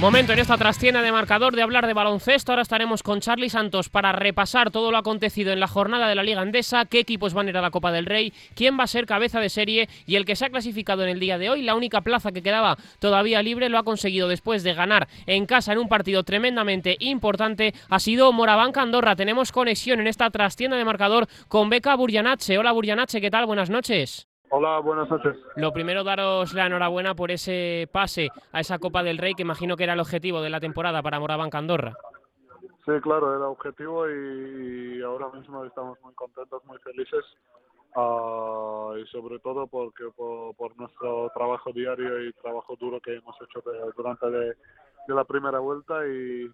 Momento en esta trastienda de marcador de hablar de baloncesto. Ahora estaremos con Charlie Santos para repasar todo lo acontecido en la jornada de la Liga Andesa, qué equipos van a ir a la Copa del Rey, quién va a ser cabeza de serie y el que se ha clasificado en el día de hoy. La única plaza que quedaba todavía libre lo ha conseguido después de ganar en casa en un partido tremendamente importante. Ha sido Morabanca Andorra. Tenemos conexión en esta trastienda de marcador con Beca Burjanache. Hola Burjanache, ¿qué tal? Buenas noches. Hola, buenas noches. Lo primero, daros la enhorabuena por ese pase a esa Copa del Rey, que imagino que era el objetivo de la temporada para Morabanca Andorra. Sí, claro, era objetivo y ahora mismo estamos muy contentos, muy felices. Uh, y sobre todo porque por, por, nuestro trabajo diario y trabajo duro que hemos hecho de, durante de, de la primera vuelta y,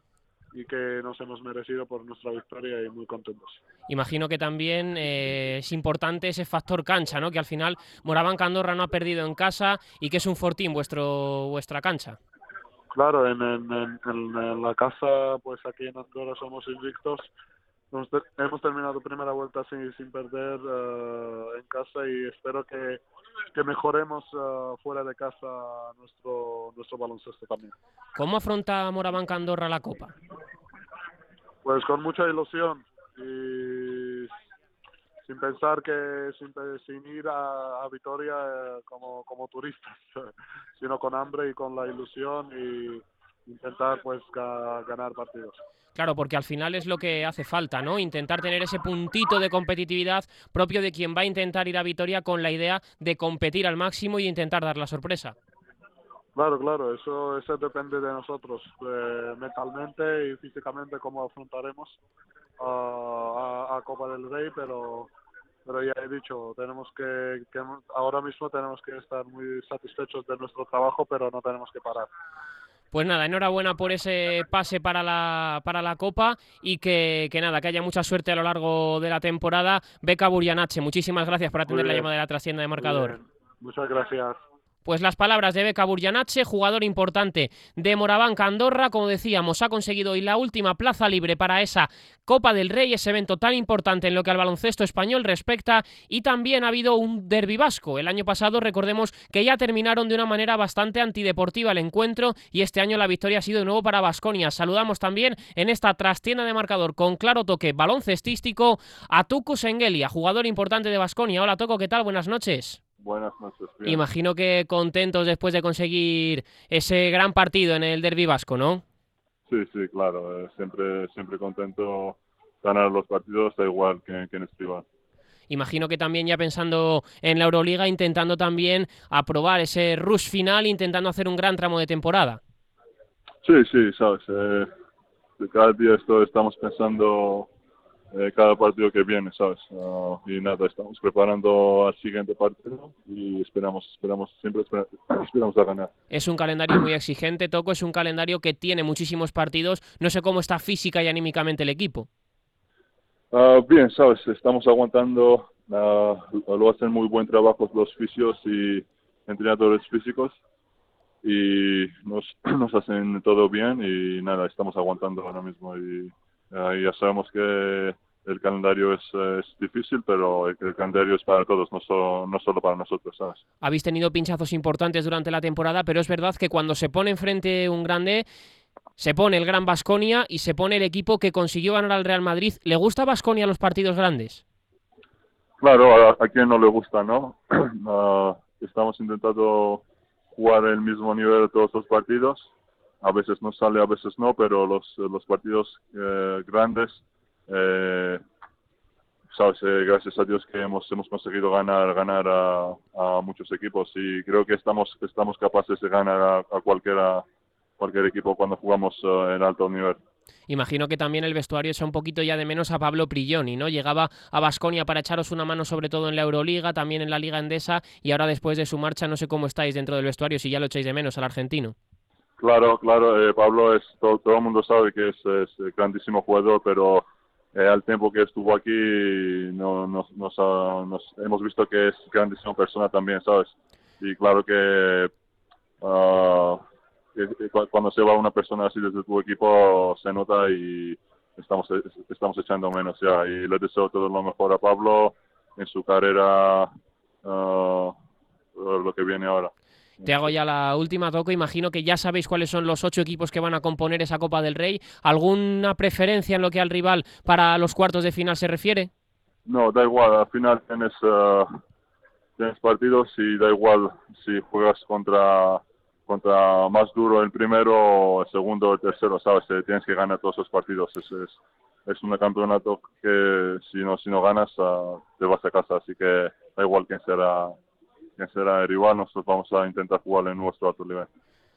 y que nos hemos merecido por nuestra victoria y muy contentos. Imagino que también eh, es importante ese factor cancha, ¿no? Que al final Moraván Candorra no ha perdido en casa y que es un fortín vuestro vuestra cancha. Claro, en, en, en, en la casa, pues aquí en Andorra somos invictos. Hemos, terminado primera vuelta sin, sin perder uh, en casa y espero que, que mejoremos uh, fuera de casa nuestro nuestro baloncesto también. ¿Cómo afronta Moraván Candorra la Copa? Pues con mucha ilusión y sin pensar que sin, sin ir a, a Vitoria eh, como, como turistas, sino con hambre y con la ilusión y intentar pues ga, ganar partidos. Claro, porque al final es lo que hace falta, ¿no? Intentar tener ese puntito de competitividad propio de quien va a intentar ir a Vitoria con la idea de competir al máximo y intentar dar la sorpresa. Claro, claro, eso, eso depende de nosotros, eh, mentalmente y físicamente cómo afrontaremos uh, a, a, Copa del Rey, pero, pero ya he dicho, tenemos que, que, ahora mismo tenemos que estar muy satisfechos de nuestro trabajo, pero no tenemos que parar. Pues nada, enhorabuena por ese pase para la, para la Copa y que, que nada, que haya mucha suerte a lo largo de la temporada. Beca Burianache, muchísimas gracias por atender la llamada de la trascienda de marcador. Muchas gracias. Pues las palabras de Beca Burjanache, jugador importante de Morabanca Andorra, como decíamos, ha conseguido hoy la última plaza libre para esa Copa del Rey, ese evento tan importante en lo que al baloncesto español respecta, y también ha habido un derbi vasco. El año pasado recordemos que ya terminaron de una manera bastante antideportiva el encuentro y este año la victoria ha sido de nuevo para Basconia. Saludamos también en esta trastienda de marcador con claro toque baloncestístico a Tuku Sengelia, jugador importante de Basconia. Hola Toco, ¿qué tal? Buenas noches. Buenas noches. Bien. Imagino que contentos después de conseguir ese gran partido en el Derby Vasco, ¿no? Sí, sí, claro. Eh, siempre, siempre contento ganar los partidos, da igual que, que en escriban. Imagino que también ya pensando en la Euroliga, intentando también aprobar ese rush final, intentando hacer un gran tramo de temporada. Sí, sí, sabes. Eh, cada día esto estamos pensando eh, cada partido que viene, ¿sabes? Uh, y nada, estamos preparando al siguiente partido y esperamos, esperamos, siempre esper esperamos a ganar. Es un calendario muy exigente, Toco, es un calendario que tiene muchísimos partidos. No sé cómo está física y anímicamente el equipo. Uh, bien, ¿sabes? Estamos aguantando, uh, lo hacen muy buen trabajo los fisios y entrenadores físicos y nos, nos hacen todo bien y nada, estamos aguantando ahora mismo y ya sabemos que el calendario es, es difícil, pero el, el, calendario es para todos, no solo, no solo para nosotros, ¿sabes? Habéis tenido pinchazos importantes durante la temporada, pero es verdad que cuando se pone enfrente un grande, se pone el Gran Basconia y se pone el equipo que consiguió ganar al Real Madrid. ¿Le gusta Basconia los partidos grandes? Claro, a, a quien no le gusta, ¿no? Uh, estamos intentando jugar el mismo nivel de todos los partidos a veces nos sale, a veces no, pero los, los partidos eh, grandes, eh, sabes, eh, gracias a Dios que hemos, hemos conseguido ganar, ganar a, muchos equipos y creo que estamos, estamos capaces de ganar a, a cualquiera, cualquier equipo cuando jugamos uh, en alto nivel. Imagino que también el vestuario echa un poquito ya de menos a Pablo Prilloni, ¿no? Llegaba a Basconia para echaros una mano sobre todo en la Euroliga, también en la Liga Endesa y ahora después de su marcha no sé cómo estáis dentro del vestuario, si ya lo echáis de menos al argentino. Claro, claro, eh, Pablo es todo, todo el mundo sabe que es, grandísimo jugador, pero eh, al tiempo que estuvo aquí no, nos, nos, nos, hemos visto que es grandísima persona también, ¿sabes? Y claro que uh, cuando se va una persona así desde tu equipo se nota y estamos, estamos echando menos ya. Y le deseo todo lo mejor a Pablo en su carrera, uh, lo que viene ahora. Te hago ya la última, Toco. Imagino que ya sabéis cuáles son los ocho equipos que van a componer esa Copa del Rey. ¿Alguna preferencia en lo que al rival para los cuartos de final se refiere? No, da igual. Al final tienes, eh, tienes partidos y da igual si juegas contra contra más duro el primero, el segundo, el tercero, ¿sabes? Tienes que ganar todos los partidos. Es, es, es un campeonato que si no si no ganas uh, te vas a casa, así que da igual quién será quién será el nosotros vamos a intentar jugar en nuestro alto nivel.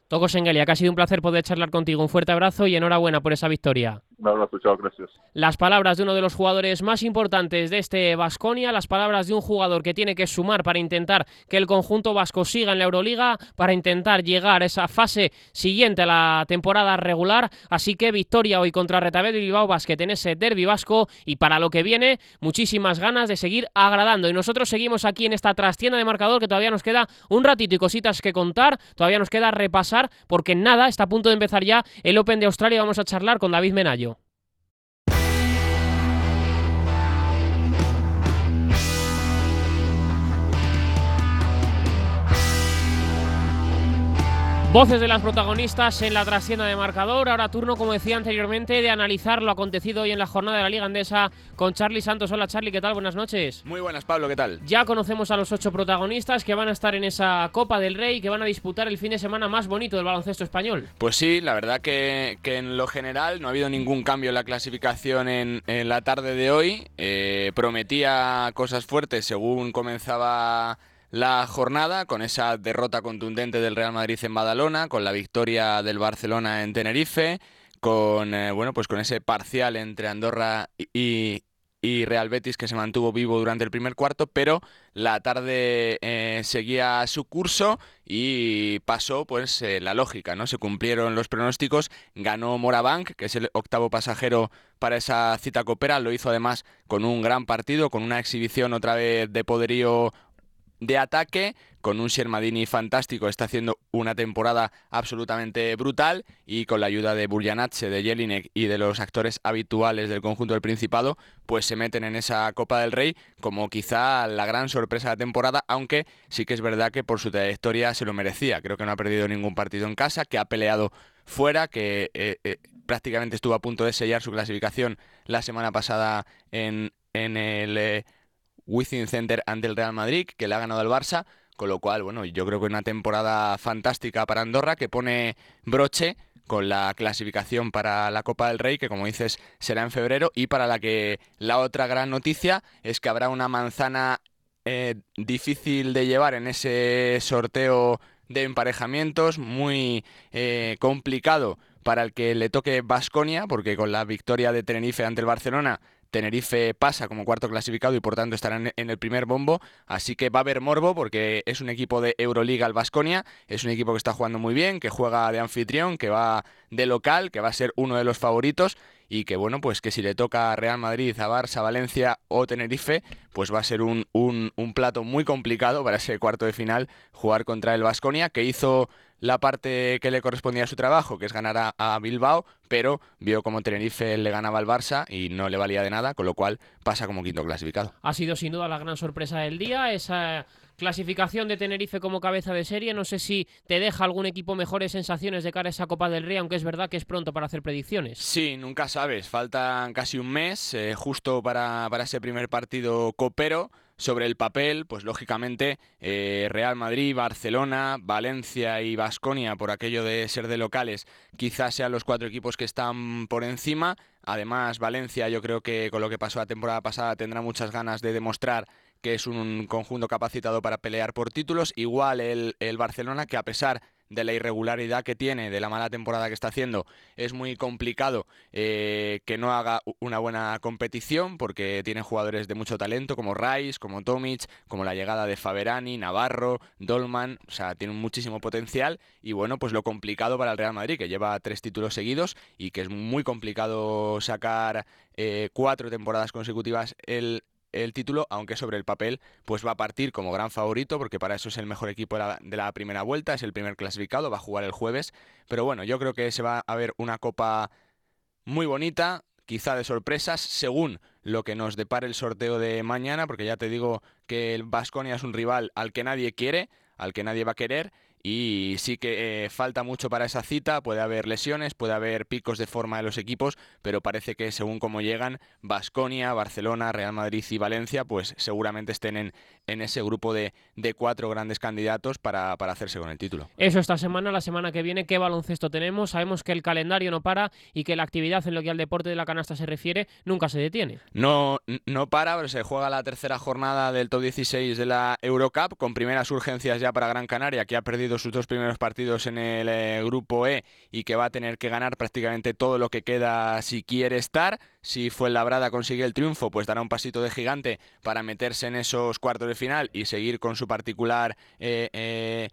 Toco Sengelia, que ha sido un placer poder charlar contigo. Un fuerte abrazo y enhorabuena por esa victoria. Un abrazo, chao, gracias. Las palabras de uno de los jugadores más importantes de este Vasconia, las palabras de un jugador que tiene que sumar para intentar que el conjunto vasco siga en la Euroliga, para intentar llegar a esa fase siguiente a la temporada regular. Así que victoria hoy contra Retabet y Bilbao Basket en ese derbi vasco y para lo que viene, muchísimas ganas de seguir agradando. Y nosotros seguimos aquí en esta trastienda de marcador que todavía nos queda un ratito y cositas que contar, todavía nos queda repasar porque nada, está a punto de empezar ya el Open de Australia. Vamos a charlar con David Menayo. Voces de las protagonistas en la trascienda de marcador. Ahora turno, como decía anteriormente, de analizar lo acontecido hoy en la jornada de la Liga Andesa con Charlie Santos. Hola Charlie, ¿qué tal? Buenas noches. Muy buenas, Pablo, ¿qué tal? Ya conocemos a los ocho protagonistas que van a estar en esa Copa del Rey, que van a disputar el fin de semana más bonito del baloncesto español. Pues sí, la verdad que, en lo general no ha habido ningún cambio en la clasificación en, la tarde de hoy. Eh, prometía cosas fuertes según comenzaba la jornada con esa derrota contundente del Real Madrid en Badalona, con la victoria del Barcelona en Tenerife, con eh, bueno pues con ese parcial entre Andorra y, Real Betis que se mantuvo vivo durante el primer cuarto, pero la tarde eh, seguía su curso y pasó pues eh, la lógica, ¿no? Se cumplieron los pronósticos, ganó Morabank, que es el octavo pasajero para esa cita copera, lo hizo además con un gran partido, con una exhibición otra vez de poderío de ataque, con un Shermadini fantástico, está haciendo una temporada absolutamente brutal y con la ayuda de Burjanache, de Jelinek y de los actores habituales del conjunto del Principado, pues se meten en esa Copa del Rey como quizá la gran sorpresa de la temporada, aunque sí que es verdad que por su trayectoria se lo merecía. Creo que no ha perdido ningún partido en casa, que ha peleado fuera, que eh, eh, prácticamente estuvo a punto de sellar su clasificación la semana pasada en, en el... Eh, Within Center ante el Real Madrid, que le ha ganado al Barça, con lo cual, bueno, yo creo que una temporada fantástica para Andorra que pone broche con la clasificación para la Copa del Rey, que como dices será en febrero, y para la que la otra gran noticia es que habrá una manzana eh, difícil de llevar en ese sorteo de emparejamientos, muy eh, complicado para el que le toque Basconia, porque con la victoria de Tenerife ante el Barcelona Tenerife pasa como cuarto clasificado y por tanto estarán en el primer bombo, así que va a haber morbo porque es un equipo de Euroliga al Basconia, es un equipo que está jugando muy bien, que juega de anfitrión, que va de local, que va a ser uno de los favoritos. Y que bueno, pues que si le toca a Real Madrid, a Barça, Valencia o Tenerife, pues va a ser un, un, un plato muy complicado para ese cuarto de final jugar contra el Basconia, que hizo la parte que le correspondía a su trabajo, que es ganar a, Bilbao, pero vio como Tenerife le ganaba al Barça y no le valía de nada, con lo cual pasa como quinto clasificado. Ha sido sin duda la gran sorpresa del día, esa Clasificación de Tenerife como cabeza de serie. No sé si te deja algún equipo mejores sensaciones de cara a esa Copa del Rey, aunque es verdad que es pronto para hacer predicciones. Sí, nunca sabes. Faltan casi un mes eh, justo para, para ese primer partido copero sobre el papel, pues lógicamente eh, Real Madrid, Barcelona, Valencia y Vasconia, por aquello de ser de locales, quizás sean los cuatro equipos que están por encima. Además, Valencia yo creo que con lo que pasó la temporada pasada tendrá muchas ganas de demostrar que es un conjunto capacitado para pelear por títulos. Igual el, el Barcelona, que a pesar de la irregularidad que tiene, de la mala temporada que está haciendo, es muy complicado eh, que no haga una buena competición porque tiene jugadores de mucho talento como Rice, como Tomic, como la llegada de Faberani, Navarro, Dolman, o sea, tiene muchísimo potencial y bueno, pues lo complicado para el Real Madrid, que lleva tres títulos seguidos y que es muy complicado sacar eh, cuatro temporadas consecutivas el el título, aunque sobre el papel pues va a partir como gran favorito, porque para eso es el mejor equipo de la, primera vuelta, es el primer clasificado, va a jugar el jueves. Pero bueno, yo creo que se va a ver una copa muy bonita, quizá de sorpresas, según lo que nos depare el sorteo de mañana, porque ya te digo que el Vasconia es un rival al que nadie quiere, al que nadie va a querer y sí que eh, falta mucho para esa cita, puede haber lesiones, puede haber picos de forma de los equipos, pero parece que según cómo llegan, Basconia, Barcelona, Real Madrid y Valencia, pues seguramente estén en, en ese grupo de, de cuatro grandes candidatos para, para, hacerse con el título. Eso esta semana, la semana que viene, ¿qué baloncesto tenemos? Sabemos que el calendario no para y que la actividad en lo que al deporte de la canasta se refiere nunca se detiene. No, no para, pero se juega la tercera jornada del top 16 de la Eurocup con primeras urgencias ya para Gran Canaria, que ha perdido sus dos primeros partidos en el eh, grupo E y que va a tener que ganar prácticamente todo lo que queda si quiere estar. Si Fuenlabrada consigue el triunfo, pues dará un pasito de gigante para meterse en esos cuartos de final y seguir con su particular eh, eh,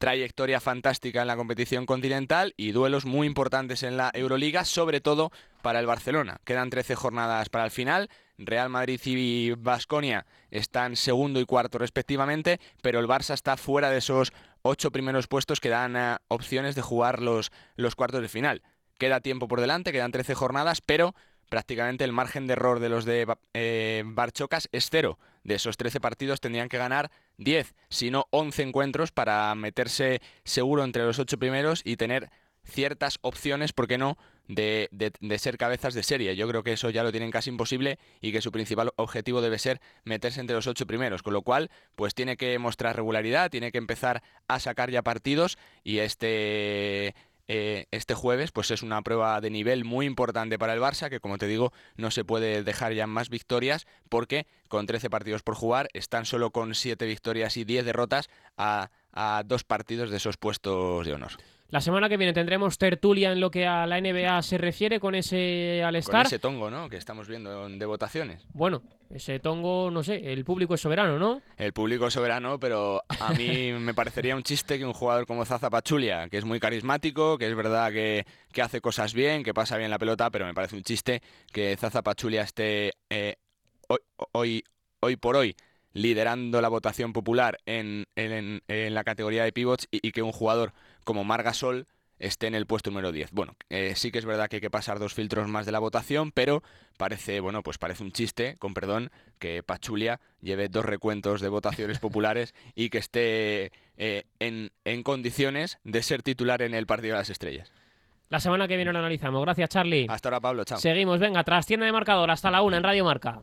trayectoria fantástica en la competición continental y duelos muy importantes en la Euroliga, sobre todo para el Barcelona. Quedan 13 jornadas para el final. Real Madrid y Basconia están segundo y cuarto respectivamente, pero el Barça está fuera de esos ocho primeros puestos que dan opciones de jugar los, los cuartos de final. Queda tiempo por delante, quedan 13 jornadas, pero prácticamente el margen de error de los de eh, Barchocas es cero. De esos 13 partidos tendrían que ganar 10, si no 11 encuentros para meterse seguro entre los ocho primeros y tener ciertas opciones, ¿por qué no?, de, de, de, ser cabezas de serie. Yo creo que eso ya lo tienen casi imposible y que su principal objetivo debe ser meterse entre los ocho primeros, con lo cual, pues tiene que mostrar regularidad, tiene que empezar a sacar ya partidos y este eh, este jueves, pues es una prueba de nivel muy importante para el Barça, que como te digo, no se puede dejar ya más victorias, porque con 13 partidos por jugar, están solo con 7 victorias y 10 derrotas a, a dos partidos de esos puestos de honor. La semana que viene tendremos tertulia en lo que a la NBA se refiere con ese All-Star. Con ese tongo, ¿no? Que estamos viendo de votaciones. Bueno, ese tongo, no sé, el público es soberano, ¿no? El público es soberano, pero a mí me parecería un chiste que un jugador como Zaza Pachulia, que es muy carismático, que es verdad que, que, hace cosas bien, que pasa bien la pelota, pero me parece un chiste que Zaza Pachulia esté eh, hoy, hoy, hoy por hoy liderando la votación popular en, en, en la categoría de pivots y, y, que un jugador como Margasol esté en el puesto número 10. Bueno, eh, sí que es verdad que hay que pasar dos filtros más de la votación, pero parece, bueno, pues parece un chiste, con perdón, que Pachulia lleve dos recuentos de votaciones populares y que esté eh, en, en condiciones de ser titular en el partido de las estrellas. La semana que viene lo analizamos. Gracias, Charlie. Hasta ahora, Pablo. Chao. Seguimos. Venga, tras tienda de marcador hasta la una en Radio Marca.